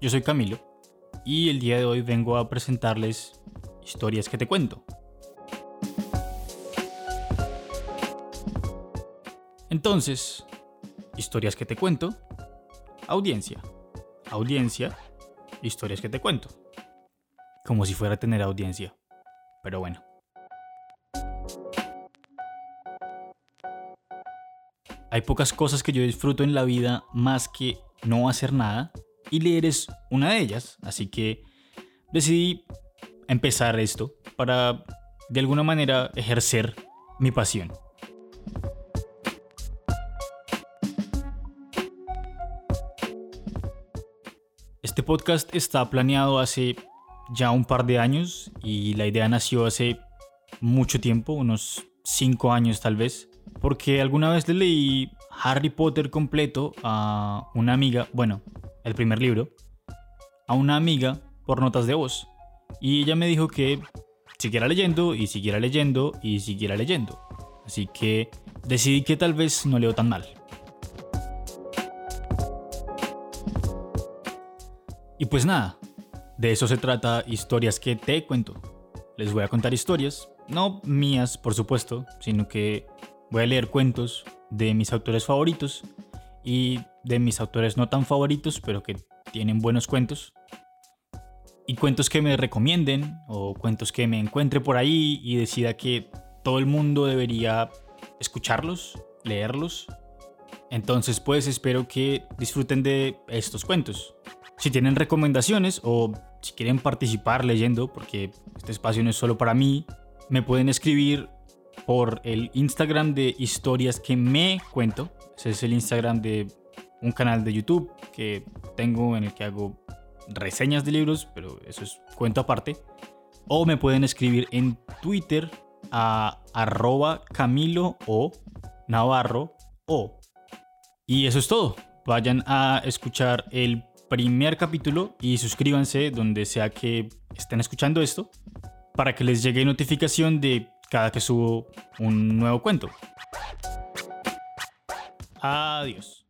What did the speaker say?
yo soy Camilo y el día de hoy vengo a presentarles historias que te cuento. Entonces, historias que te cuento, audiencia, audiencia, historias que te cuento. Como si fuera a tener audiencia. Pero bueno. Hay pocas cosas que yo disfruto en la vida más que no hacer nada y leer es una de ellas, así que decidí empezar esto para de alguna manera ejercer mi pasión. Este podcast está planeado hace ya un par de años y la idea nació hace mucho tiempo, unos 5 años tal vez, porque alguna vez le leí Harry Potter completo a una amiga, bueno, el primer libro, a una amiga por notas de voz. Y ella me dijo que siguiera leyendo y siguiera leyendo y siguiera leyendo. Así que decidí que tal vez no leo tan mal. Y pues nada, de eso se trata historias que te cuento. Les voy a contar historias, no mías por supuesto, sino que voy a leer cuentos de mis autores favoritos y de mis autores no tan favoritos, pero que tienen buenos cuentos. Y cuentos que me recomienden o cuentos que me encuentre por ahí y decida que todo el mundo debería escucharlos, leerlos. Entonces pues espero que disfruten de estos cuentos. Si tienen recomendaciones o si quieren participar leyendo, porque este espacio no es solo para mí, me pueden escribir por el Instagram de historias que me cuento. Ese es el Instagram de un canal de YouTube que tengo en el que hago reseñas de libros, pero eso es cuento aparte. O me pueden escribir en Twitter a arroba Camilo o Navarro o. Y eso es todo. Vayan a escuchar el primer capítulo y suscríbanse donde sea que estén escuchando esto para que les llegue notificación de cada que subo un nuevo cuento. Adiós.